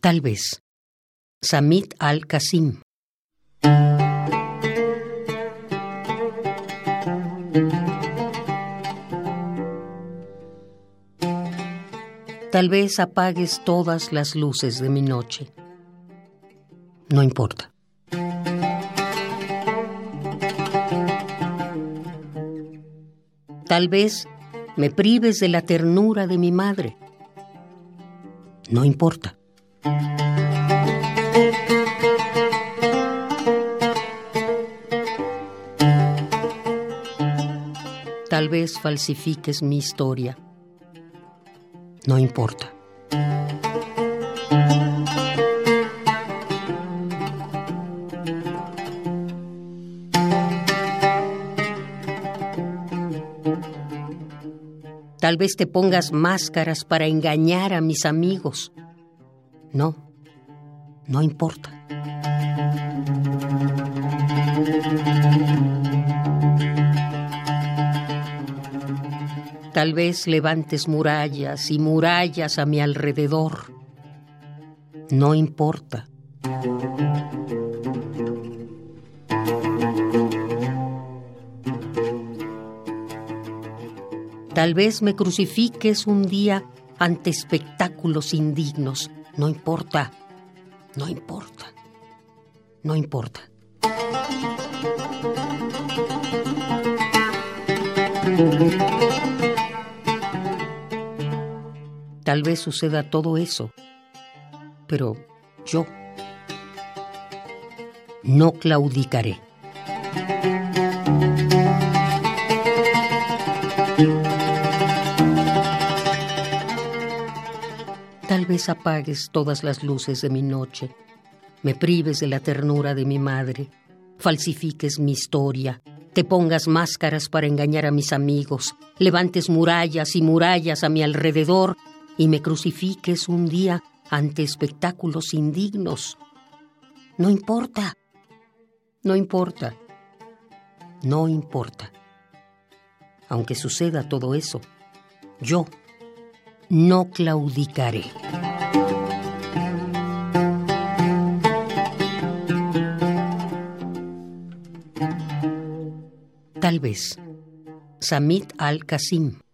Tal vez. Samit al-Qasim. Tal vez apagues todas las luces de mi noche. No importa. Tal vez me prives de la ternura de mi madre. No importa. Tal vez falsifiques mi historia. No importa. Tal vez te pongas máscaras para engañar a mis amigos. No, no importa. Tal vez levantes murallas y murallas a mi alrededor. No importa. Tal vez me crucifiques un día ante espectáculos indignos. No importa. No importa. No importa. Tal vez suceda todo eso, pero yo no claudicaré. Tal vez apagues todas las luces de mi noche, me prives de la ternura de mi madre, falsifiques mi historia, te pongas máscaras para engañar a mis amigos, levantes murallas y murallas a mi alrededor y me crucifiques un día ante espectáculos indignos. No importa, no importa, no importa. Aunque suceda todo eso, yo no claudicaré. Tal vez. Samit al-Qasim.